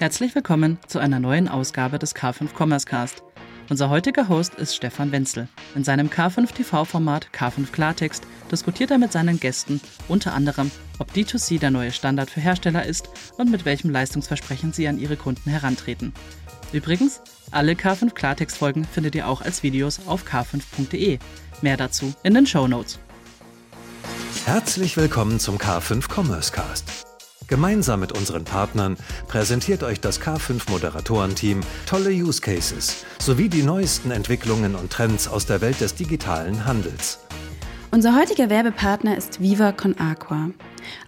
Herzlich willkommen zu einer neuen Ausgabe des K5 Commerce Cast. Unser heutiger Host ist Stefan Wenzel. In seinem K5 TV-Format K5 Klartext diskutiert er mit seinen Gästen unter anderem, ob D2C der neue Standard für Hersteller ist und mit welchem Leistungsversprechen sie an ihre Kunden herantreten. Übrigens, alle K5 Klartext-Folgen findet ihr auch als Videos auf k5.de. Mehr dazu in den Show Notes. Herzlich willkommen zum K5 Commerce Cast. Gemeinsam mit unseren Partnern präsentiert euch das K5 Moderatorenteam tolle Use Cases sowie die neuesten Entwicklungen und Trends aus der Welt des digitalen Handels. Unser heutiger Werbepartner ist Viva Con Aqua.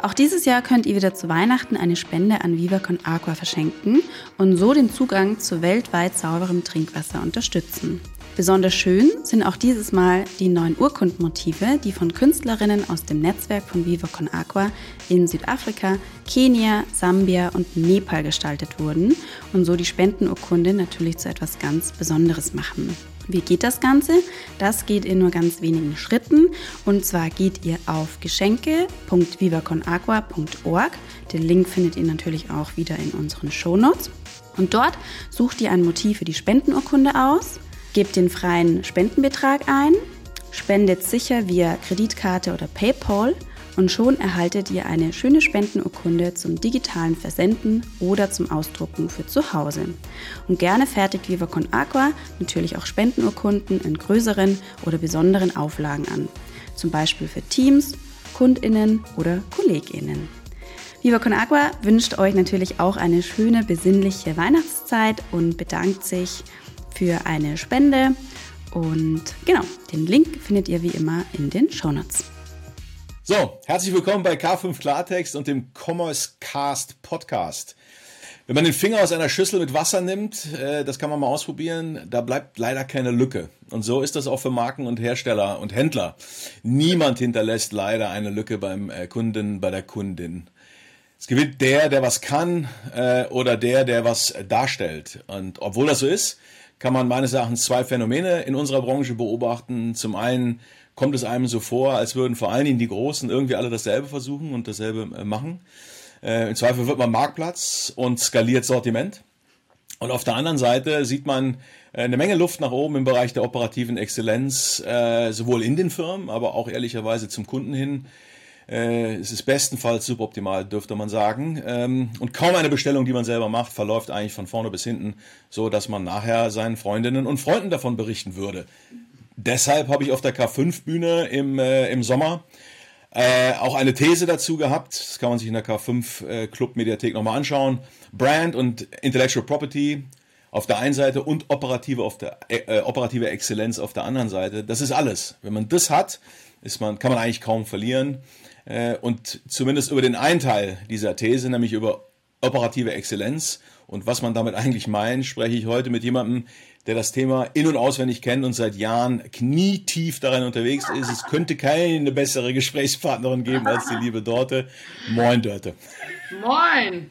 Auch dieses Jahr könnt ihr wieder zu Weihnachten eine Spende an Viva Con Aqua verschenken und so den Zugang zu weltweit sauberem Trinkwasser unterstützen. Besonders schön sind auch dieses Mal die neuen Urkundmotive, die von Künstlerinnen aus dem Netzwerk von Viva Con Aqua in Südafrika, Kenia, Sambia und Nepal gestaltet wurden und so die Spendenurkunde natürlich zu etwas ganz Besonderes machen. Wie geht das Ganze? Das geht in nur ganz wenigen Schritten. Und zwar geht ihr auf geschenke.vivaconagua.org. Den Link findet ihr natürlich auch wieder in unseren Shownotes. Und dort sucht ihr ein Motiv für die Spendenurkunde aus. Gebt den freien Spendenbetrag ein, spendet sicher via Kreditkarte oder PayPal und schon erhaltet ihr eine schöne Spendenurkunde zum digitalen Versenden oder zum Ausdrucken für zu Hause. Und gerne fertigt Viva Con Aqua natürlich auch Spendenurkunden in größeren oder besonderen Auflagen an, zum Beispiel für Teams, KundInnen oder KollegInnen. Viva Con Aqua wünscht euch natürlich auch eine schöne, besinnliche Weihnachtszeit und bedankt sich für eine Spende. Und genau, den Link findet ihr wie immer in den Shownotes. So, herzlich willkommen bei K5 Klartext und dem Commerce Cast Podcast. Wenn man den Finger aus einer Schüssel mit Wasser nimmt, äh, das kann man mal ausprobieren, da bleibt leider keine Lücke. Und so ist das auch für Marken und Hersteller und Händler. Niemand hinterlässt leider eine Lücke beim äh, Kunden, bei der Kundin. Es gewinnt der, der was kann äh, oder der, der was darstellt. Und obwohl das so ist, kann man meines Erachtens zwei Phänomene in unserer Branche beobachten. Zum einen kommt es einem so vor, als würden vor allen Dingen die Großen irgendwie alle dasselbe versuchen und dasselbe äh, machen. Äh, Im Zweifel wird man Marktplatz und skaliert Sortiment. Und auf der anderen Seite sieht man äh, eine Menge Luft nach oben im Bereich der operativen Exzellenz, sowohl in den Firmen, aber auch ehrlicherweise zum Kunden hin. Äh, es ist bestenfalls suboptimal, dürfte man sagen. Ähm, und kaum eine Bestellung, die man selber macht, verläuft eigentlich von vorne bis hinten, so dass man nachher seinen Freundinnen und Freunden davon berichten würde. Deshalb habe ich auf der K5-Bühne im, äh, im Sommer äh, auch eine These dazu gehabt. Das kann man sich in der K5 äh, Club Mediathek nochmal anschauen. Brand und Intellectual Property auf der einen Seite und operative, auf der, äh, operative Exzellenz auf der anderen Seite. Das ist alles. Wenn man das hat, ist man, kann man eigentlich kaum verlieren. Äh, und zumindest über den einen Teil dieser These, nämlich über operative Exzellenz und was man damit eigentlich meint, spreche ich heute mit jemandem, der das Thema in- und auswendig kennt und seit Jahren knietief darin unterwegs ist. Es könnte keine bessere Gesprächspartnerin geben als die liebe Dorte. Moin, Dörte. Moin.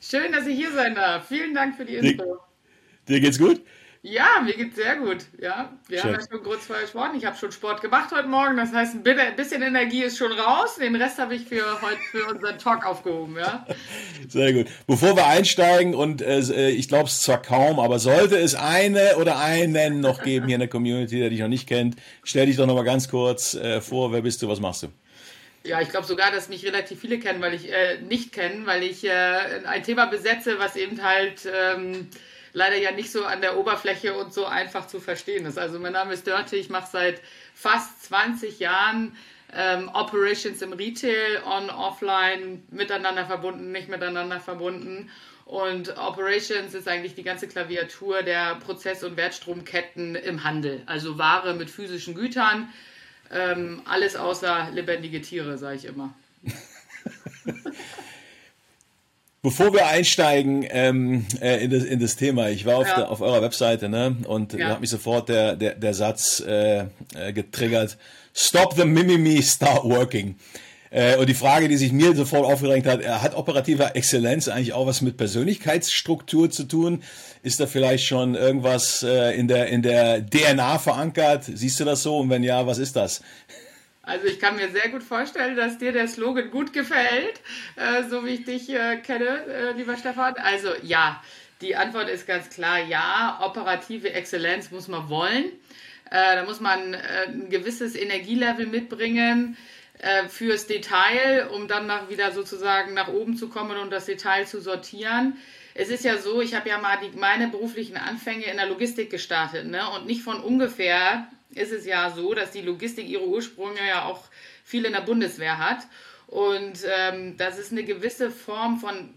Schön, dass ich hier sein darf. Vielen Dank für die Info. Dir, dir geht's gut? Ja, mir geht's sehr gut. Ja, wir Schön. haben ja schon kurz vorher gesprochen. Ich habe schon Sport gemacht heute Morgen. Das heißt, ein bisschen Energie ist schon raus. Den Rest habe ich für heute für unseren Talk aufgehoben. Ja. Sehr gut. Bevor wir einsteigen und äh, ich glaube es zwar kaum, aber sollte es eine oder einen noch geben hier in der Community, der dich noch nicht kennt, stell dich doch noch mal ganz kurz äh, vor. Wer bist du? Was machst du? Ja, ich glaube sogar, dass mich relativ viele kennen, weil ich äh, nicht kennen, weil ich äh, ein Thema besetze, was eben halt ähm, leider ja nicht so an der Oberfläche und so einfach zu verstehen ist. Also mein Name ist Dörte, ich mache seit fast 20 Jahren ähm, Operations im Retail, on, offline, miteinander verbunden, nicht miteinander verbunden. Und Operations ist eigentlich die ganze Klaviatur der Prozess- und Wertstromketten im Handel. Also Ware mit physischen Gütern, ähm, alles außer lebendige Tiere, sage ich immer. Bevor wir einsteigen ähm, äh, in, das, in das Thema, ich war auf, ja. der, auf eurer Webseite ne, und ja. da hat mich sofort der, der, der Satz äh, äh, getriggert, Stop the Mimimi, start working. Äh, und die Frage, die sich mir sofort aufgedrängt hat, er hat operative Exzellenz eigentlich auch was mit Persönlichkeitsstruktur zu tun? Ist da vielleicht schon irgendwas äh, in, der, in der DNA verankert? Siehst du das so? Und wenn ja, was ist das? Also ich kann mir sehr gut vorstellen, dass dir der Slogan gut gefällt, äh, so wie ich dich äh, kenne, äh, lieber Stefan. Also ja, die Antwort ist ganz klar ja. Operative Exzellenz muss man wollen. Äh, da muss man äh, ein gewisses Energielevel mitbringen äh, fürs Detail, um dann nach, wieder sozusagen nach oben zu kommen und das Detail zu sortieren. Es ist ja so, ich habe ja mal die, meine beruflichen Anfänge in der Logistik gestartet ne? und nicht von ungefähr ist es ja so, dass die Logistik ihre Ursprünge ja auch viel in der Bundeswehr hat. Und ähm, das ist eine gewisse Form von,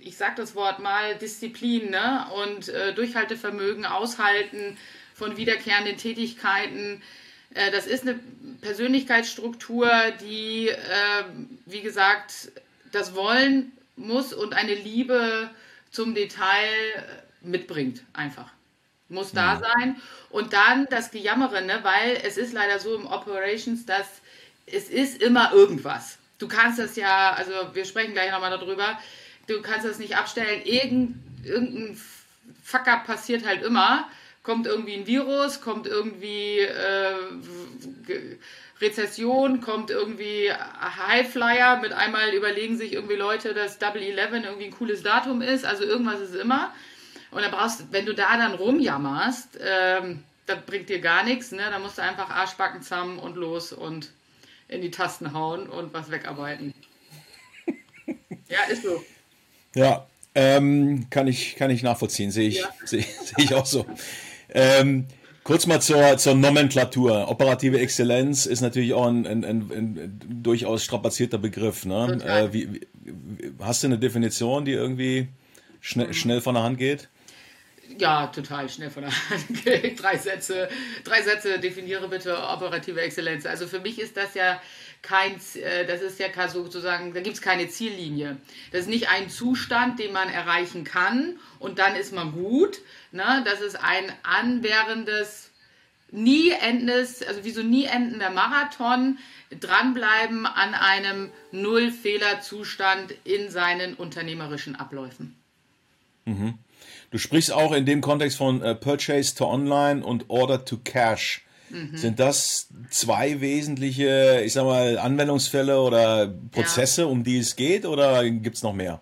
ich sage das Wort mal, Disziplin ne? und äh, Durchhaltevermögen, Aushalten von wiederkehrenden Tätigkeiten. Äh, das ist eine Persönlichkeitsstruktur, die, äh, wie gesagt, das Wollen muss und eine Liebe zum Detail mitbringt, einfach muss da sein. Und dann das Gejammere, ne? weil es ist leider so im Operations, dass es ist immer irgendwas. Du kannst das ja, also wir sprechen gleich nochmal darüber, du kannst das nicht abstellen. Irgend, irgendein Fuck-up passiert halt immer. Kommt irgendwie ein Virus, kommt irgendwie äh, Rezession, kommt irgendwie Highflyer. Mit einmal überlegen sich irgendwie Leute, dass Double Eleven irgendwie ein cooles Datum ist. Also irgendwas ist immer. Und dann brauchst, wenn du da dann rumjammerst, ähm, das bringt dir gar nichts, ne? Da musst du einfach Arschbacken zusammen und los und in die Tasten hauen und was wegarbeiten. ja, ist so. Ja, ähm, kann, ich, kann ich nachvollziehen, sehe ich, ja. seh, seh ich auch so. Ähm, kurz mal zur, zur Nomenklatur. Operative Exzellenz ist natürlich auch ein, ein, ein, ein durchaus strapazierter Begriff. Ne? Äh, wie, wie, hast du eine Definition, die irgendwie schnell, schnell von der Hand geht? Ja, total schnell von der Hand. drei Sätze, drei Sätze definiere bitte operative Exzellenz. Also für mich ist das ja kein, äh, das ist ja sozusagen, da gibt es keine Ziellinie. Das ist nicht ein Zustand, den man erreichen kann und dann ist man gut. Ne? Das ist ein anwährendes, nie endendes, also wie so nie endender Marathon, dranbleiben an einem Null-Fehler-Zustand in seinen unternehmerischen Abläufen. Mhm. Du sprichst auch in dem Kontext von äh, Purchase to Online und Order to Cash. Mhm. Sind das zwei wesentliche, ich sag mal, Anwendungsfälle oder Prozesse, ja. um die es geht, oder gibt es noch mehr?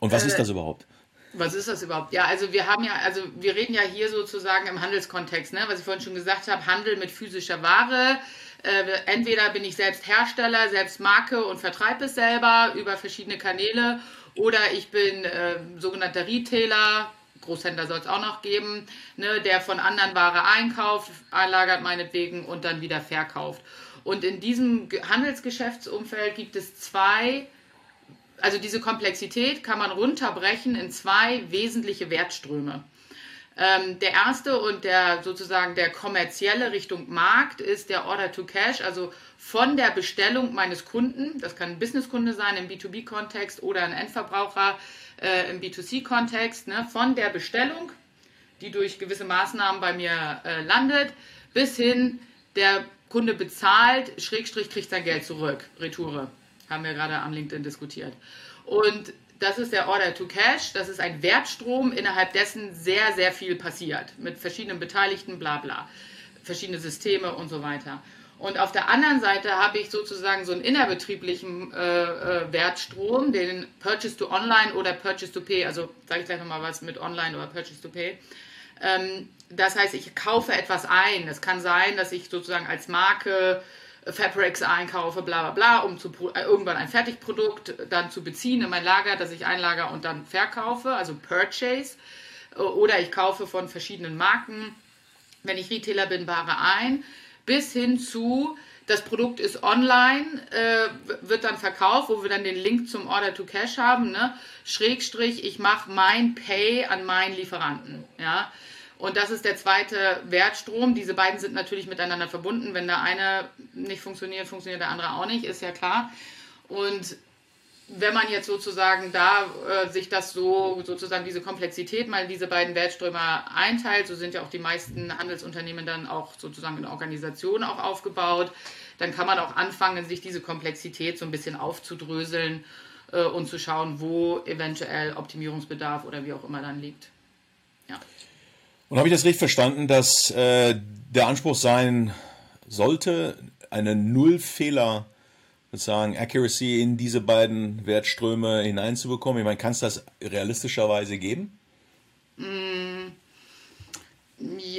Und was äh, ist das überhaupt? Was ist das überhaupt? Ja, also wir haben ja, also wir reden ja hier sozusagen im Handelskontext, ne? was ich vorhin schon gesagt habe, Handel mit physischer Ware. Äh, entweder bin ich selbst Hersteller, selbst Marke und vertreibe es selber über verschiedene Kanäle oder ich bin äh, sogenannter Retailer, Großhändler soll es auch noch geben, ne, der von anderen Ware einkauft, einlagert meinetwegen und dann wieder verkauft. Und in diesem Handelsgeschäftsumfeld gibt es zwei, also diese Komplexität kann man runterbrechen in zwei wesentliche Wertströme. Ähm, der erste und der sozusagen der kommerzielle Richtung Markt ist der Order to Cash, also von der Bestellung meines Kunden, das kann ein Businesskunde sein im B2B-Kontext oder ein Endverbraucher äh, im B2C-Kontext, ne, von der Bestellung, die durch gewisse Maßnahmen bei mir äh, landet, bis hin der Kunde bezahlt, Schrägstrich kriegt sein Geld zurück, Retoure. Haben wir gerade am LinkedIn diskutiert. Und das ist der Order to Cash. Das ist ein Wertstrom, innerhalb dessen sehr, sehr viel passiert. Mit verschiedenen Beteiligten, bla bla. Verschiedene Systeme und so weiter. Und auf der anderen Seite habe ich sozusagen so einen innerbetrieblichen äh, äh, Wertstrom, den Purchase to Online oder Purchase to Pay. Also sage ich gleich nochmal was mit Online oder Purchase to Pay. Ähm, das heißt, ich kaufe etwas ein. Es kann sein, dass ich sozusagen als Marke Fabrics einkaufe, bla bla bla, um zu, äh, irgendwann ein Fertigprodukt dann zu beziehen in mein Lager, das ich einlager und dann verkaufe, also Purchase. Oder ich kaufe von verschiedenen Marken, wenn ich Retailer bin, Ware ein, bis hin zu, das Produkt ist online, äh, wird dann verkauft, wo wir dann den Link zum Order to Cash haben, ne? Schrägstrich, ich mache mein Pay an meinen Lieferanten, ja. Und das ist der zweite Wertstrom. Diese beiden sind natürlich miteinander verbunden. Wenn der eine nicht funktioniert, funktioniert der andere auch nicht, ist ja klar. Und wenn man jetzt sozusagen da äh, sich das so, sozusagen diese Komplexität mal diese beiden Wertströme einteilt, so sind ja auch die meisten Handelsunternehmen dann auch sozusagen in Organisationen auch aufgebaut, dann kann man auch anfangen, sich diese Komplexität so ein bisschen aufzudröseln äh, und zu schauen, wo eventuell Optimierungsbedarf oder wie auch immer dann liegt. Ja. Und habe ich das richtig verstanden, dass äh, der Anspruch sein sollte, eine Null-Fehler sozusagen Accuracy in diese beiden Wertströme hineinzubekommen? Ich meine, kannst du das realistischerweise geben? Mm,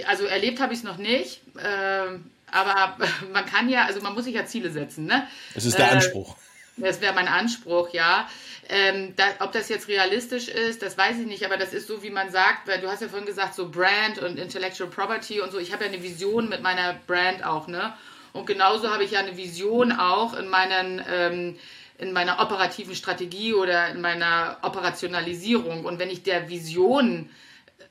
also erlebt habe ich es noch nicht. Äh, aber man kann ja, also man muss sich ja Ziele setzen. Ne? Das ist der äh, Anspruch. Das wäre mein Anspruch, ja. Ähm, da, ob das jetzt realistisch ist, das weiß ich nicht, aber das ist so, wie man sagt, weil du hast ja vorhin gesagt, so Brand und Intellectual Property und so. Ich habe ja eine Vision mit meiner Brand auch, ne? Und genauso habe ich ja eine Vision auch in meinen ähm, in meiner operativen Strategie oder in meiner Operationalisierung. Und wenn ich der Vision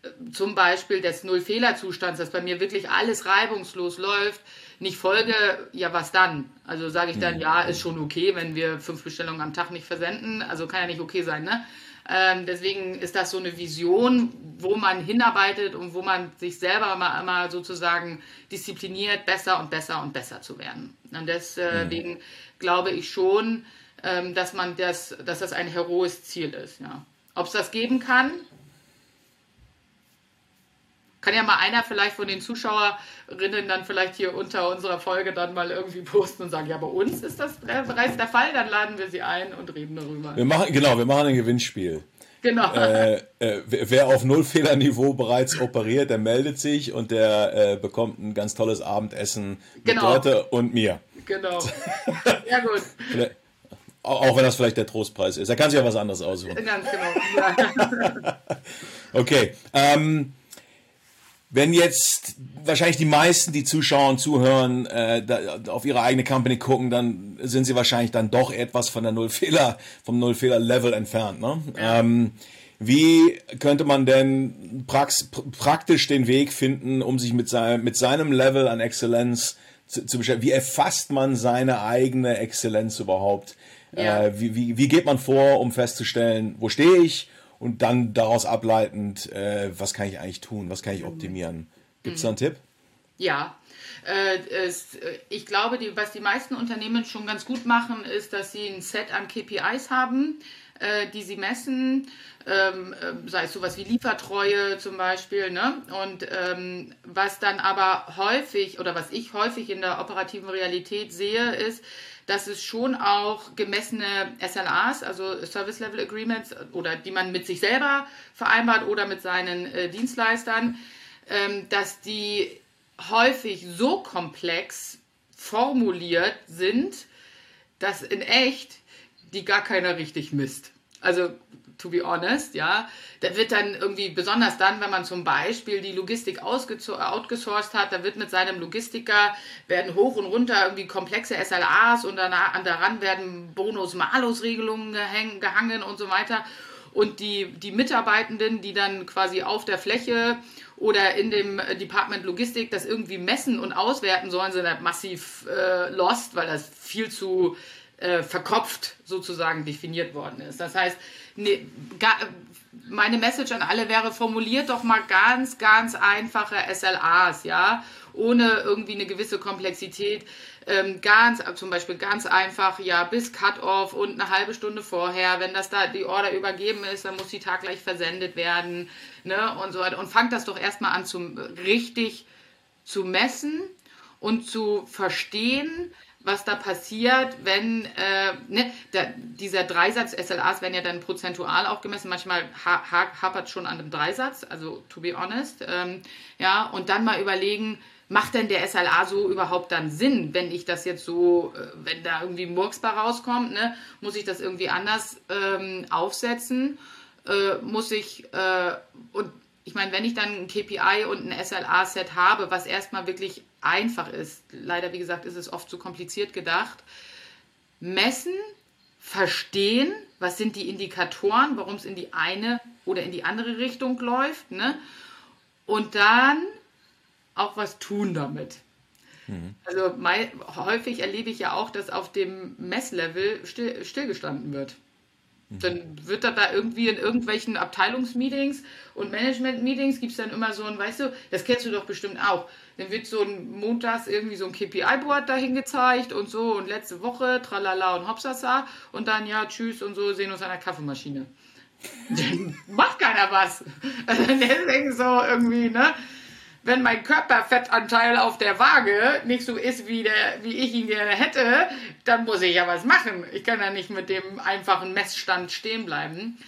äh, zum Beispiel des Null-Fehler-Zustands, dass bei mir wirklich alles reibungslos läuft, nicht folge, ja, was dann? Also sage ich dann, mhm. ja, ist schon okay, wenn wir fünf Bestellungen am Tag nicht versenden. Also kann ja nicht okay sein, ne? Ähm, deswegen ist das so eine Vision, wo man hinarbeitet und wo man sich selber mal immer sozusagen diszipliniert, besser und besser und besser zu werden. Und deswegen mhm. glaube ich schon, ähm, dass man das, dass das ein heroes Ziel ist. Ja. Ob es das geben kann, kann ja mal einer vielleicht von den Zuschauerinnen dann vielleicht hier unter unserer Folge dann mal irgendwie posten und sagen, ja, bei uns ist das bereits der Fall, dann laden wir sie ein und reden darüber. Wir machen, genau, wir machen ein Gewinnspiel. Genau. Äh, äh, wer auf Nullfehlerniveau bereits operiert, der meldet sich und der äh, bekommt ein ganz tolles Abendessen mit genau. Torte und mir. Genau. Sehr gut. Auch wenn das vielleicht der Trostpreis ist. Er kann sich ja was anderes aussuchen. Ganz genau. Ja. okay. Ähm, wenn jetzt wahrscheinlich die meisten, die zuschauen und zuhören, äh, da, auf ihre eigene Company gucken, dann sind sie wahrscheinlich dann doch etwas von der Nullfehler, vom Nullfehler-Level entfernt. Ne? Ähm, wie könnte man denn prax praktisch den Weg finden, um sich mit, seinem mit seinem Level an Exzellenz zu, zu beschäftigen? Wie erfasst man seine eigene Exzellenz überhaupt? Ja. Äh, wie, wie, wie geht man vor, um festzustellen, wo stehe ich? Und dann daraus ableitend, äh, was kann ich eigentlich tun, was kann ich optimieren. Gibt es da einen Tipp? Ja, äh, äh, ich glaube, die, was die meisten Unternehmen schon ganz gut machen, ist, dass sie ein Set an KPIs haben, äh, die sie messen, ähm, äh, sei es sowas wie Liefertreue zum Beispiel. Ne? Und ähm, was dann aber häufig oder was ich häufig in der operativen Realität sehe, ist, dass es schon auch gemessene SLAs, also Service Level Agreements, oder die man mit sich selber vereinbart oder mit seinen äh, Dienstleistern, ähm, dass die häufig so komplex formuliert sind, dass in echt die gar keiner richtig misst. Also to be honest, ja. Da wird dann irgendwie, besonders dann, wenn man zum Beispiel die Logistik outgesourced hat, da wird mit seinem Logistiker, werden hoch und runter irgendwie komplexe SLAs und danach, daran werden Bonus-Malus-Regelungen gehangen und so weiter. Und die, die Mitarbeitenden, die dann quasi auf der Fläche oder in dem Department Logistik das irgendwie messen und auswerten sollen, sind halt massiv äh, lost, weil das viel zu äh, verkopft sozusagen definiert worden ist. Das heißt, ne, ga, meine Message an alle wäre, formuliert doch mal ganz, ganz einfache SLAs, ja, ohne irgendwie eine gewisse Komplexität. Ähm, ganz, zum Beispiel ganz einfach, ja, bis Cut-Off und eine halbe Stunde vorher, wenn das da die Order übergeben ist, dann muss die taggleich versendet werden, ne, und so weiter. Und fangt das doch erstmal an, zum richtig zu messen und zu verstehen, was da passiert, wenn äh, ne, der, dieser Dreisatz SLAs werden ja dann prozentual auch gemessen. Manchmal ha hapert schon an dem Dreisatz, also to be honest. Ähm, ja, und dann mal überlegen, macht denn der SLA so überhaupt dann Sinn, wenn ich das jetzt so, äh, wenn da irgendwie Murks bei rauskommt, ne, muss ich das irgendwie anders ähm, aufsetzen? Äh, muss ich, äh, und ich meine, wenn ich dann ein KPI und ein SLA-Set habe, was erstmal wirklich einfach ist, leider wie gesagt ist es oft zu kompliziert gedacht, messen, verstehen, was sind die Indikatoren, warum es in die eine oder in die andere Richtung läuft, ne? und dann auch was tun damit. Mhm. Also mein, häufig erlebe ich ja auch, dass auf dem Messlevel still, stillgestanden wird. Dann wird da, da irgendwie in irgendwelchen Abteilungsmeetings und Management-Meetings gibt es dann immer so ein, weißt du, das kennst du doch bestimmt auch. Dann wird so ein montags irgendwie so ein KPI-Board dahin gezeigt und so und letzte Woche, tralala und hopsasa und dann ja, tschüss und so, sehen uns an der Kaffeemaschine. Macht keiner was. Also deswegen so irgendwie, ne? Wenn mein Körperfettanteil auf der Waage nicht so ist, wie, der, wie ich ihn gerne hätte, dann muss ich ja was machen. Ich kann ja nicht mit dem einfachen Messstand stehen bleiben.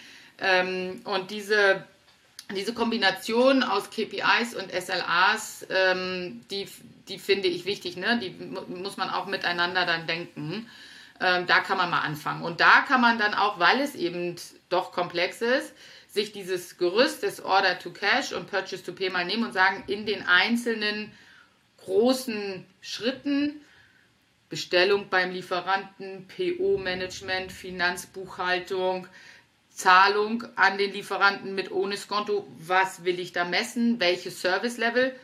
Ähm, und diese, diese Kombination aus KPIs und SLAs, ähm, die, die finde ich wichtig. Ne? Die muss man auch miteinander dann denken. Ähm, da kann man mal anfangen. Und da kann man dann auch, weil es eben doch komplex ist, sich dieses Gerüst des Order to Cash und Purchase to Pay mal nehmen und sagen, in den einzelnen großen Schritten, Bestellung beim Lieferanten, PO-Management, Finanzbuchhaltung, Zahlung an den Lieferanten mit ohne Skonto, was will ich da messen, welches Service-Level.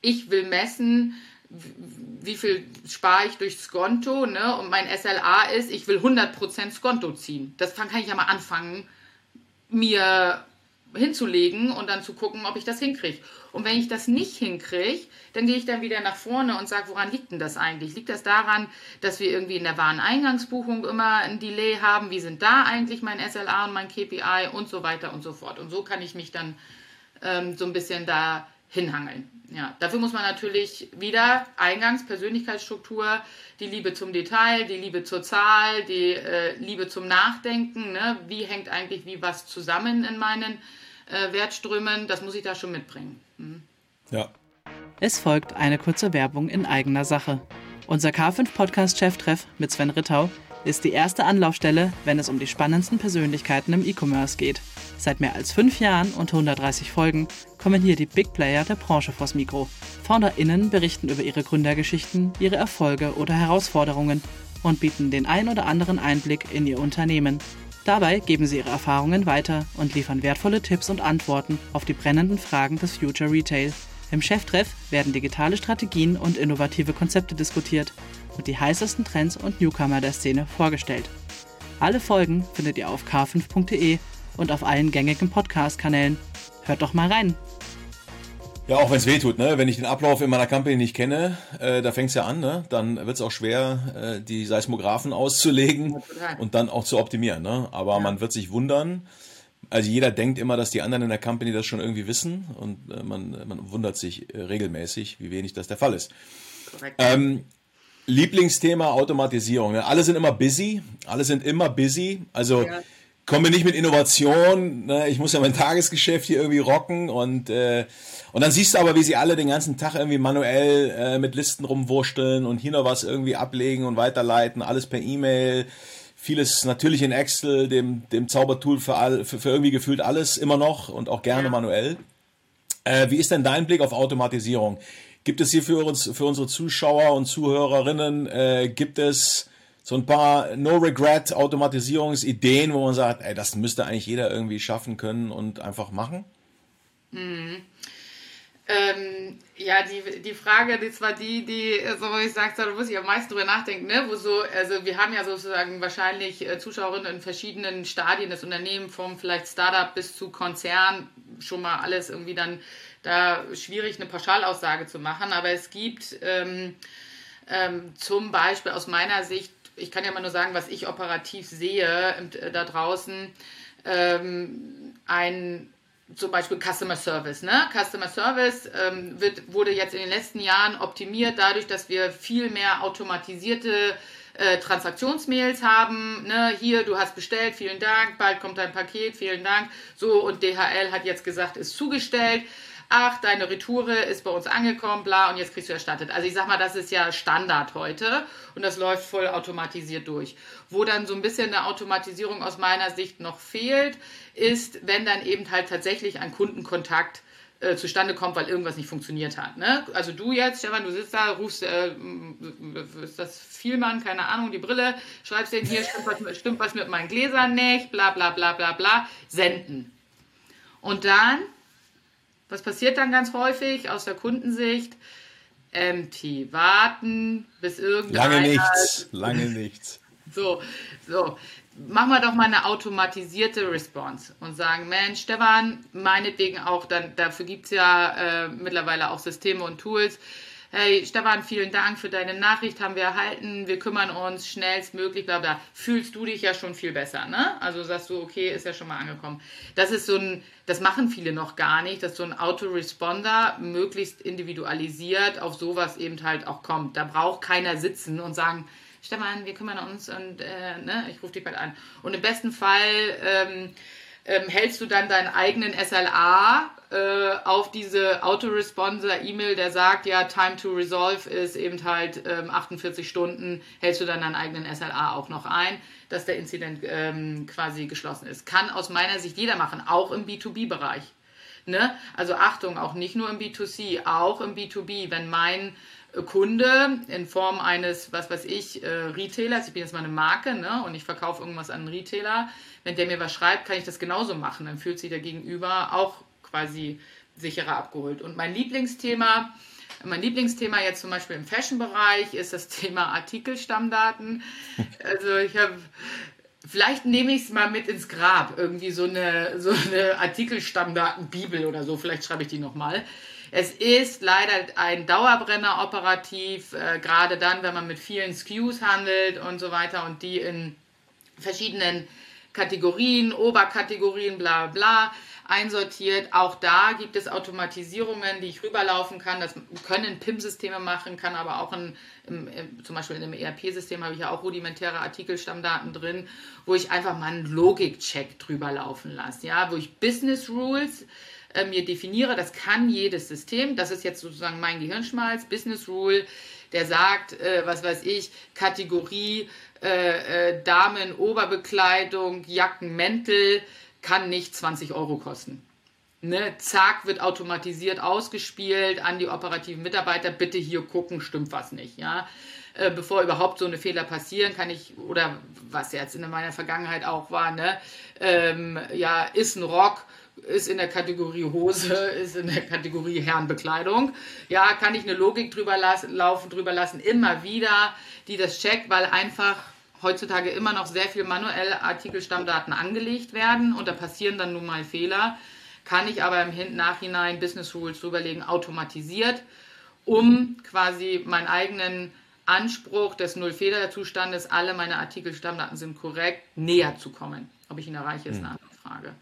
Ich will messen, wie viel spare ich durch Skonto, ne? Und mein SLA ist, ich will 100% Skonto ziehen. Das kann ich ja mal anfangen, mir hinzulegen und dann zu gucken, ob ich das hinkriege. Und wenn ich das nicht hinkriege, dann gehe ich dann wieder nach vorne und sage, woran liegt denn das eigentlich? Liegt das daran, dass wir irgendwie in der Wareneingangsbuchung immer ein Delay haben? Wie sind da eigentlich mein SLA und mein KPI und so weiter und so fort? Und so kann ich mich dann ähm, so ein bisschen da hinhangeln. Ja, dafür muss man natürlich wieder Eingangs Persönlichkeitsstruktur, die Liebe zum Detail, die Liebe zur Zahl, die äh, Liebe zum Nachdenken. Ne? Wie hängt eigentlich wie was zusammen in meinen äh, Wertströmen? Das muss ich da schon mitbringen. Mhm. Ja. Es folgt eine kurze Werbung in eigener Sache. Unser K5 Podcast Cheftreff mit Sven Rittau ist die erste Anlaufstelle, wenn es um die spannendsten Persönlichkeiten im E-Commerce geht. Seit mehr als fünf Jahren und 130 Folgen kommen hier die Big Player der Branche vors Mikro. FounderInnen berichten über ihre Gründergeschichten, ihre Erfolge oder Herausforderungen und bieten den ein oder anderen Einblick in ihr Unternehmen. Dabei geben sie ihre Erfahrungen weiter und liefern wertvolle Tipps und Antworten auf die brennenden Fragen des Future Retail. Im Cheftreff werden digitale Strategien und innovative Konzepte diskutiert und die heißesten Trends und Newcomer der Szene vorgestellt. Alle Folgen findet ihr auf k5.de und auf allen gängigen Podcast-Kanälen. Hört doch mal rein. Ja, auch wenn es weh tut, ne? wenn ich den Ablauf in meiner Company nicht kenne, äh, da fängt es ja an, ne? dann wird es auch schwer, äh, die Seismographen auszulegen und dann auch zu optimieren. Ne? Aber ja. man wird sich wundern, also jeder denkt immer, dass die anderen in der Company das schon irgendwie wissen und äh, man, man wundert sich äh, regelmäßig, wie wenig das der Fall ist. Ähm, Lieblingsthema Automatisierung. Ne? Alle sind immer busy, alle sind immer busy. Also ja komme nicht mit Innovation, ne? ich muss ja mein Tagesgeschäft hier irgendwie rocken und äh, und dann siehst du aber, wie sie alle den ganzen Tag irgendwie manuell äh, mit Listen rumwursteln und hier noch was irgendwie ablegen und weiterleiten, alles per E-Mail, vieles natürlich in Excel, dem dem Zaubertool für all, für, für irgendwie gefühlt alles immer noch und auch gerne ja. manuell. Äh, wie ist denn dein Blick auf Automatisierung? Gibt es hier für uns für unsere Zuschauer und Zuhörerinnen äh, gibt es so ein paar No-Regret-Automatisierungsideen, wo man sagt, ey, das müsste eigentlich jeder irgendwie schaffen können und einfach machen? Mhm. Ähm, ja, die, die Frage, das war die, die, so wo ich sage, da muss ich am meisten drüber nachdenken, ne? Wo so, also wir haben ja sozusagen wahrscheinlich äh, Zuschauerinnen in verschiedenen Stadien des Unternehmens, vom vielleicht Startup bis zu Konzern, schon mal alles irgendwie dann da schwierig eine Pauschalaussage zu machen. Aber es gibt ähm, ähm, zum Beispiel aus meiner Sicht ich kann ja mal nur sagen, was ich operativ sehe äh, da draußen, ähm, ein zum Beispiel Customer Service. Ne? Customer Service ähm, wird, wurde jetzt in den letzten Jahren optimiert dadurch, dass wir viel mehr automatisierte äh, Transaktionsmails haben. Ne? Hier, du hast bestellt, vielen Dank, bald kommt dein Paket, vielen Dank. So, und DHL hat jetzt gesagt, ist zugestellt ach, deine Retoure ist bei uns angekommen, bla, und jetzt kriegst du erstattet. Also ich sag mal, das ist ja Standard heute und das läuft voll automatisiert durch. Wo dann so ein bisschen eine Automatisierung aus meiner Sicht noch fehlt, ist, wenn dann eben halt tatsächlich ein Kundenkontakt äh, zustande kommt, weil irgendwas nicht funktioniert hat. Ne? Also du jetzt, Stefan, du sitzt da, rufst, äh, ist das Vielmann, keine Ahnung, die Brille, schreibst dir hier, stimmt was, stimmt was mit meinen Gläsern nicht, bla bla bla bla bla, senden. Und dann was passiert dann ganz häufig aus der Kundensicht? Empty. Warten, bis irgendeiner... Lange nichts, lange nichts. So, so. Machen wir doch mal eine automatisierte Response und sagen, Mensch, Stefan, meinetwegen auch, dann, dafür gibt es ja äh, mittlerweile auch Systeme und Tools. Hey Stefan, vielen Dank für deine Nachricht, haben wir erhalten, wir kümmern uns schnellstmöglich, bla bla. Fühlst du dich ja schon viel besser, ne? Also sagst du, okay, ist ja schon mal angekommen. Das ist so ein, das machen viele noch gar nicht, dass so ein Autoresponder möglichst individualisiert auf sowas eben halt auch kommt. Da braucht keiner sitzen und sagen, Stefan, wir kümmern uns und äh, ne, ich rufe dich bald an. Und im besten Fall ähm, ähm, hältst du dann deinen eigenen SLA äh, auf diese Autoresponsor-E-Mail, der sagt, ja, Time to Resolve ist eben halt ähm, 48 Stunden, hältst du dann deinen eigenen SLA auch noch ein, dass der Inzident ähm, quasi geschlossen ist. Kann aus meiner Sicht jeder machen, auch im B2B-Bereich. Ne? Also Achtung, auch nicht nur im B2C, auch im B2B, wenn mein Kunde in Form eines, was weiß ich, äh, Retailers, ich bin jetzt mal eine Marke ne, und ich verkaufe irgendwas an einen Retailer, wenn der mir was schreibt, kann ich das genauso machen. Dann fühlt sich der Gegenüber auch quasi sicherer abgeholt. Und mein Lieblingsthema, mein Lieblingsthema jetzt zum Beispiel im Fashion-Bereich ist das Thema Artikelstammdaten. Also ich habe Vielleicht nehme ich es mal mit ins Grab, irgendwie so eine, so eine Artikelstammdaten-Bibel oder so. Vielleicht schreibe ich die nochmal. Es ist leider ein Dauerbrenner operativ, äh, gerade dann, wenn man mit vielen SKUs handelt und so weiter und die in verschiedenen Kategorien, Oberkategorien, bla bla einsortiert. Auch da gibt es Automatisierungen, die ich rüberlaufen kann. Das können PIM-Systeme machen, kann aber auch in, im, zum Beispiel in einem ERP-System habe ich ja auch rudimentäre Artikelstammdaten drin, wo ich einfach mal einen Logik-Check drüber laufen lasse. Ja, wo ich Business Rules äh, mir definiere, das kann jedes System, das ist jetzt sozusagen mein Gehirnschmalz, Business Rule, der sagt, äh, was weiß ich, Kategorie äh, äh, Damen, Oberbekleidung, Jacken, Mäntel kann nicht 20 Euro kosten. Ne, zack, wird automatisiert ausgespielt an die operativen Mitarbeiter, bitte hier gucken, stimmt was nicht, ja. Äh, bevor überhaupt so eine Fehler passieren, kann ich, oder was jetzt in meiner Vergangenheit auch war, ne, ähm, ja, ist ein Rock, ist in der Kategorie Hose, ist in der Kategorie Herrenbekleidung. Ja, kann ich eine Logik drüber lassen, laufen, drüber lassen, immer wieder, die das checkt, weil einfach heutzutage immer noch sehr viel manuell Artikelstammdaten angelegt werden und da passieren dann nun mal Fehler. Kann ich aber im Nachhinein Business Rules drüberlegen, automatisiert, um quasi meinen eigenen Anspruch des Null-Fehler-Zustandes, alle meine Artikelstammdaten sind korrekt, näher zu kommen. Ob ich ihn erreiche, ist eine hm. andere Frage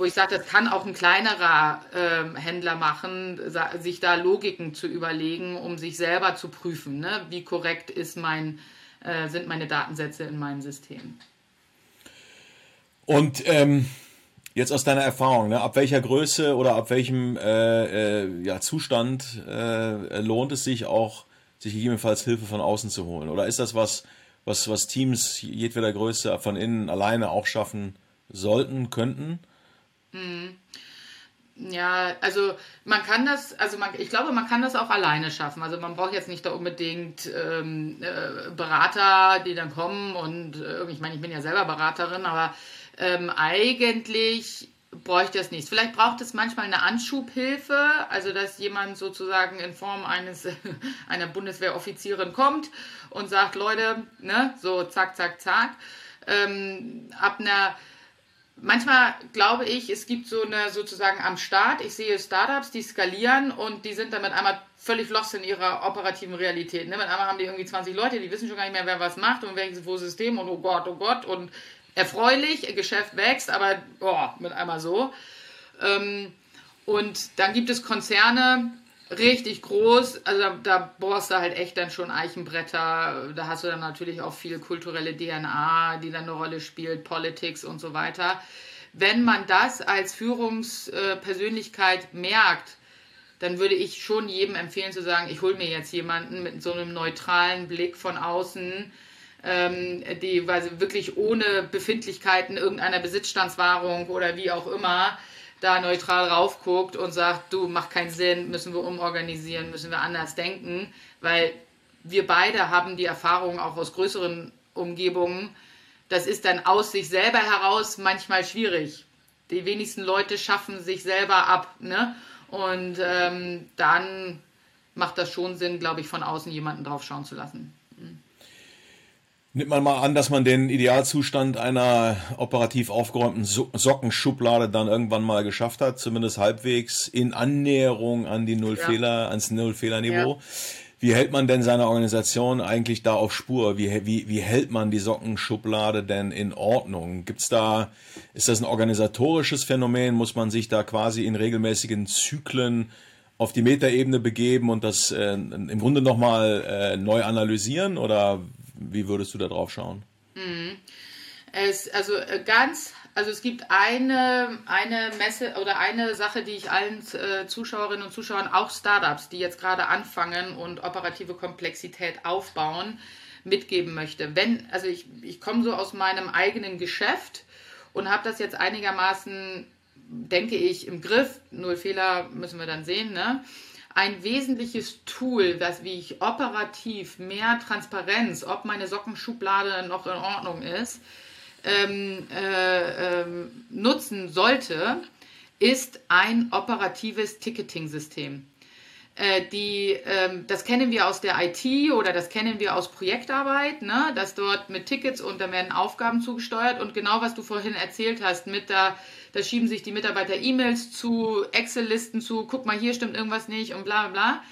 wo ich sage, das kann auch ein kleinerer äh, Händler machen, sich da Logiken zu überlegen, um sich selber zu prüfen, ne? wie korrekt ist mein, äh, sind meine Datensätze in meinem System. Und ähm, jetzt aus deiner Erfahrung, ne, ab welcher Größe oder ab welchem äh, äh ja, Zustand äh, lohnt es sich auch, sich gegebenenfalls Hilfe von außen zu holen? Oder ist das was, was, was Teams jedweder Größe von innen alleine auch schaffen sollten, könnten? Mhm. Ja, also man kann das, also man, ich glaube, man kann das auch alleine schaffen. Also man braucht jetzt nicht da unbedingt ähm, äh, Berater, die dann kommen und äh, ich meine, ich bin ja selber Beraterin, aber ähm, eigentlich bräuchte es nichts. Vielleicht braucht es manchmal eine Anschubhilfe, also dass jemand sozusagen in Form eines einer Bundeswehroffizierin kommt und sagt, Leute, ne, so zack, zack, zack. Ähm, ab einer manchmal glaube ich, es gibt so eine sozusagen am Start, ich sehe Startups, die skalieren und die sind damit einmal völlig lost in ihrer operativen Realität. Ne? Mit einmal haben die irgendwie 20 Leute, die wissen schon gar nicht mehr, wer was macht und welches System und oh Gott, oh Gott und erfreulich, Geschäft wächst, aber oh, mit einmal so. Ähm, und dann gibt es Konzerne, richtig groß. Also da, bohrst du halt echt dann schon Eichenbretter. Da hast du dann natürlich auch viel kulturelle DNA, die dann eine Rolle spielt, Politics und so weiter. Wenn man das als Führungspersönlichkeit merkt, dann würde ich schon jedem empfehlen zu sagen, ich hole mir jetzt jemanden mit so einem neutralen Blick von außen, ähm, die weil wirklich ohne Befindlichkeiten irgendeiner Besitzstandswahrung oder wie auch immer da neutral raufguckt und sagt, du, macht keinen Sinn, müssen wir umorganisieren, müssen wir anders denken, weil wir beide haben die Erfahrung auch aus größeren Umgebungen, das ist dann aus sich selber heraus manchmal schwierig. Die wenigsten Leute schaffen sich selber ab, ne? Und ähm, dann macht das schon Sinn, glaube ich, von außen jemanden drauf schauen zu lassen. Nimmt man mal an, dass man den Idealzustand einer operativ aufgeräumten so Sockenschublade dann irgendwann mal geschafft hat, zumindest halbwegs in Annäherung an die Nullfehler, ja. ans Nullfehlerniveau. Ja. Wie hält man denn seine Organisation eigentlich da auf Spur? Wie, wie, wie hält man die Sockenschublade denn in Ordnung? Gibt's da, ist das ein organisatorisches Phänomen? Muss man sich da quasi in regelmäßigen Zyklen auf die Metaebene begeben und das äh, im Grunde nochmal äh, neu analysieren? Oder wie würdest du da drauf schauen? Mhm. Es, also äh, ganz also es gibt eine, eine Messe oder eine Sache, die ich allen äh, Zuschauerinnen und Zuschauern, auch Startups, die jetzt gerade anfangen und operative Komplexität aufbauen, mitgeben möchte. Wenn, also ich, ich komme so aus meinem eigenen Geschäft und habe das jetzt einigermaßen, denke ich, im Griff. Null Fehler müssen wir dann sehen, ne? Ein wesentliches Tool, was wie ich operativ mehr Transparenz, ob meine Sockenschublade noch in Ordnung ist, ähm, äh, ähm, nutzen sollte, ist ein operatives Ticketing-System. Äh, die, ähm, das kennen wir aus der IT oder das kennen wir aus Projektarbeit, ne? dass dort mit Tickets und da werden Aufgaben zugesteuert und genau was du vorhin erzählt hast, mit da, da schieben sich die Mitarbeiter E-Mails zu, Excel-Listen zu, guck mal, hier stimmt irgendwas nicht und bla bla bla,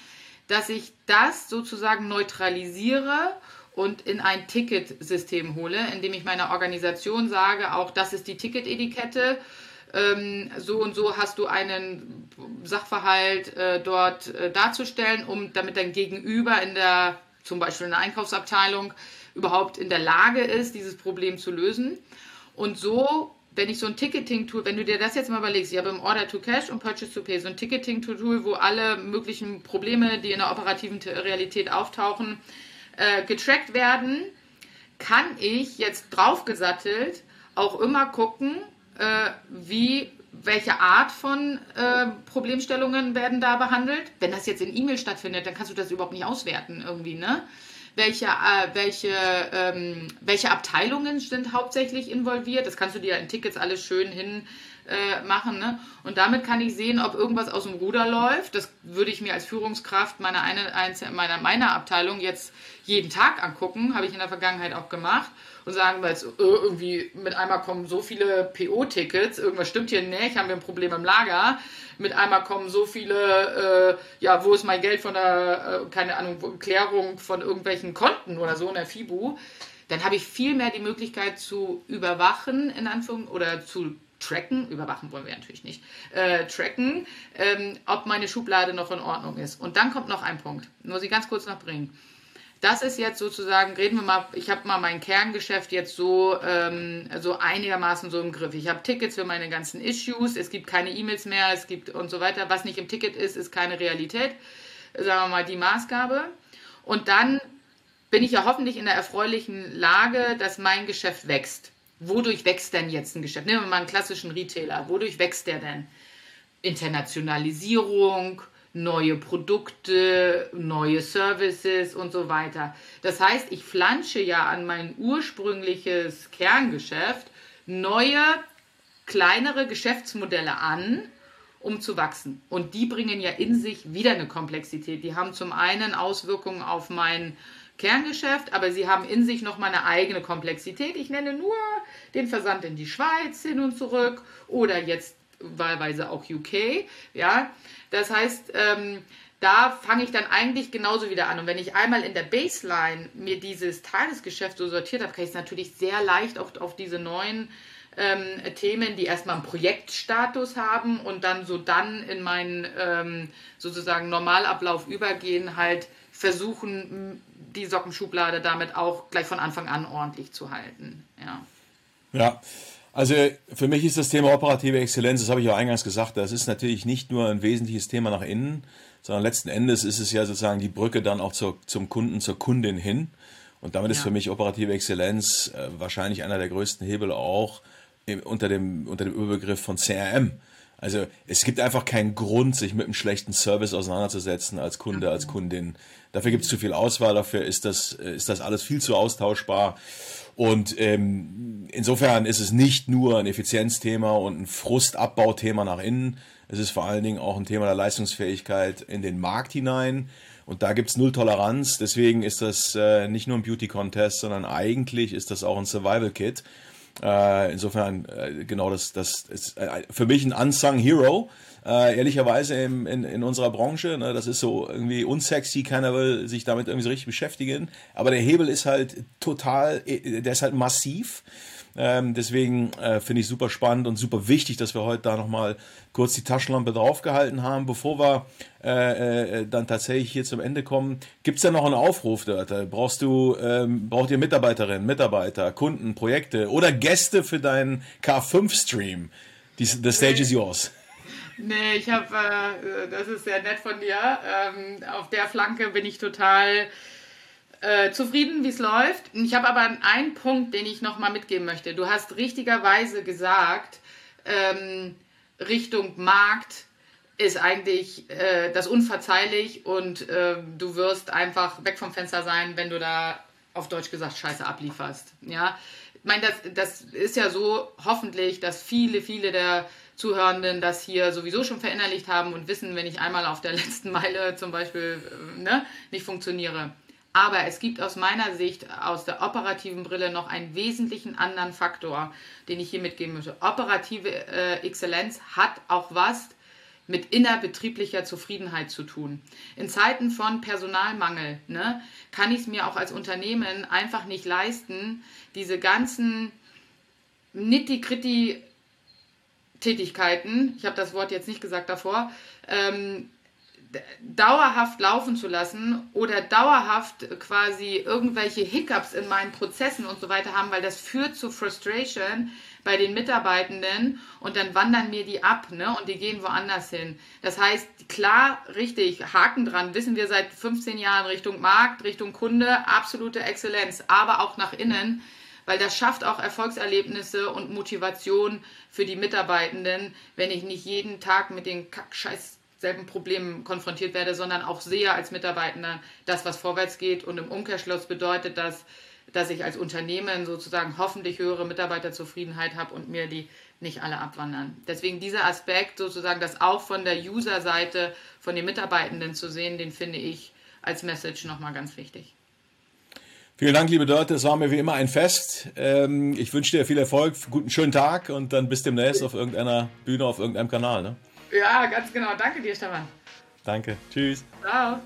dass ich das sozusagen neutralisiere und in ein Ticketsystem hole, indem ich meiner Organisation sage, auch das ist die Ticketetikette. Ähm, so und so hast du einen Sachverhalt äh, dort äh, darzustellen, um damit dein Gegenüber in der, zum Beispiel in der Einkaufsabteilung, überhaupt in der Lage ist, dieses Problem zu lösen. Und so, wenn ich so ein Ticketing-Tool, wenn du dir das jetzt mal überlegst, ich habe im Order to Cash und Purchase to Pay so ein Ticketing-Tool, wo alle möglichen Probleme, die in der operativen Realität auftauchen, äh, getrackt werden, kann ich jetzt draufgesattelt auch immer gucken, äh, wie welche Art von äh, Problemstellungen werden da behandelt. Wenn das jetzt in E-Mail stattfindet, dann kannst du das überhaupt nicht auswerten irgendwie, ne? Welche, äh, welche, ähm, welche Abteilungen sind hauptsächlich involviert? Das kannst du dir in Tickets alles schön hin äh, machen. Ne? Und damit kann ich sehen, ob irgendwas aus dem Ruder läuft. Das würde ich mir als Führungskraft meiner, eine, meiner, meiner Abteilung jetzt jeden Tag angucken. Habe ich in der Vergangenheit auch gemacht. Und sagen, weil es äh, irgendwie mit einmal kommen so viele PO-Tickets, irgendwas stimmt hier nicht, haben wir ein Problem im Lager. Mit einmal kommen so viele, äh, ja, wo ist mein Geld von der, äh, keine Ahnung, Klärung von irgendwelchen Konten oder so in der FIBU dann habe ich viel mehr die Möglichkeit zu überwachen, in Anführungszeichen, oder zu tracken, überwachen wollen wir natürlich nicht, äh, tracken, ähm, ob meine Schublade noch in Ordnung ist. Und dann kommt noch ein Punkt, muss ich ganz kurz noch bringen. Das ist jetzt sozusagen, reden wir mal, ich habe mal mein Kerngeschäft jetzt so, ähm, so einigermaßen so im Griff. Ich habe Tickets für meine ganzen Issues, es gibt keine E-Mails mehr, es gibt und so weiter. Was nicht im Ticket ist, ist keine Realität. Sagen wir mal die Maßgabe. Und dann bin ich ja hoffentlich in der erfreulichen Lage, dass mein Geschäft wächst. Wodurch wächst denn jetzt ein Geschäft? Nehmen wir mal einen klassischen Retailer. Wodurch wächst der denn? Internationalisierung, neue Produkte, neue Services und so weiter. Das heißt, ich flansche ja an mein ursprüngliches Kerngeschäft neue, kleinere Geschäftsmodelle an, um zu wachsen. Und die bringen ja in sich wieder eine Komplexität. Die haben zum einen Auswirkungen auf mein Kerngeschäft, aber sie haben in sich nochmal eine eigene Komplexität. Ich nenne nur den Versand in die Schweiz hin und zurück oder jetzt wahlweise auch UK. Ja, das heißt, ähm, da fange ich dann eigentlich genauso wieder an. Und wenn ich einmal in der Baseline mir dieses Tagesgeschäft so sortiert habe, kann ich es natürlich sehr leicht auf, auf diese neuen ähm, Themen, die erstmal einen Projektstatus haben und dann so dann in meinen ähm, sozusagen Normalablauf übergehen, halt versuchen, die Sockenschublade damit auch gleich von Anfang an ordentlich zu halten. Ja. Ja. Also für mich ist das Thema operative Exzellenz, das habe ich ja eingangs gesagt, das ist natürlich nicht nur ein wesentliches Thema nach innen, sondern letzten Endes ist es ja sozusagen die Brücke dann auch zur, zum Kunden, zur Kundin hin. Und damit ja. ist für mich operative Exzellenz äh, wahrscheinlich einer der größten Hebel auch im, unter, dem, unter dem Überbegriff von CRM. Also es gibt einfach keinen Grund, sich mit einem schlechten Service auseinanderzusetzen als Kunde, als Kundin. Dafür gibt es zu viel Auswahl, dafür ist das, äh, ist das alles viel zu austauschbar. Und ähm, insofern ist es nicht nur ein Effizienzthema und ein Frustabbauthema nach innen, es ist vor allen Dingen auch ein Thema der Leistungsfähigkeit in den Markt hinein. Und da gibt's null Toleranz. Deswegen ist das äh, nicht nur ein Beauty-Contest, sondern eigentlich ist das auch ein Survival-Kit. Äh, insofern, äh, genau, das, das ist äh, für mich ein unsung Hero. Äh, ehrlicherweise in, in, in unserer Branche, ne, das ist so irgendwie unsexy, keiner will sich damit irgendwie so richtig beschäftigen. Aber der Hebel ist halt total, äh, der ist halt massiv. Ähm, deswegen äh, finde ich super spannend und super wichtig, dass wir heute da nochmal kurz die Taschenlampe draufgehalten haben. Bevor wir äh, äh, dann tatsächlich hier zum Ende kommen, gibt es da noch einen Aufruf dort? Brauchst du, ähm, braucht ihr Mitarbeiterinnen, Mitarbeiter, Kunden, Projekte oder Gäste für deinen K5-Stream? The stage is yours. Nee, ich habe, äh, das ist sehr nett von dir. Ähm, auf der Flanke bin ich total äh, zufrieden, wie es läuft. Ich habe aber einen Punkt, den ich nochmal mitgeben möchte. Du hast richtigerweise gesagt, ähm, Richtung Markt ist eigentlich äh, das unverzeihlich und äh, du wirst einfach weg vom Fenster sein, wenn du da auf Deutsch gesagt Scheiße ablieferst. Ja, ich meine, das, das ist ja so hoffentlich, dass viele, viele der Zuhörenden das hier sowieso schon verinnerlicht haben und wissen, wenn ich einmal auf der letzten Meile zum Beispiel äh, ne, nicht funktioniere. Aber es gibt aus meiner Sicht aus der operativen Brille noch einen wesentlichen anderen Faktor, den ich hier mitgeben möchte. Operative äh, Exzellenz hat auch was mit innerbetrieblicher Zufriedenheit zu tun. In Zeiten von Personalmangel ne, kann ich es mir auch als Unternehmen einfach nicht leisten, diese ganzen nitty-gritty Tätigkeiten, ich habe das Wort jetzt nicht gesagt davor, ähm, dauerhaft laufen zu lassen oder dauerhaft quasi irgendwelche Hiccups in meinen Prozessen und so weiter haben, weil das führt zu Frustration bei den Mitarbeitenden und dann wandern mir die ab ne, und die gehen woanders hin. Das heißt, klar, richtig, Haken dran, wissen wir seit 15 Jahren Richtung Markt, Richtung Kunde, absolute Exzellenz, aber auch nach innen, weil das schafft auch Erfolgserlebnisse und Motivation für die Mitarbeitenden, wenn ich nicht jeden Tag mit den Kack-Scheiß selben Problemen konfrontiert werde, sondern auch sehe als Mitarbeitender das, was vorwärts geht. Und im Umkehrschluss bedeutet das, dass ich als Unternehmen sozusagen hoffentlich höhere Mitarbeiterzufriedenheit habe und mir die nicht alle abwandern. Deswegen dieser Aspekt sozusagen, das auch von der User-Seite, von den Mitarbeitenden zu sehen, den finde ich als Message nochmal ganz wichtig. Vielen Dank, liebe Dörte. Es war mir wie immer ein Fest. Ähm, ich wünsche dir viel Erfolg, guten schönen Tag und dann bis demnächst auf irgendeiner Bühne, auf irgendeinem Kanal. Ne? Ja, ganz genau. Danke dir, Stefan. Danke. Tschüss. Ciao.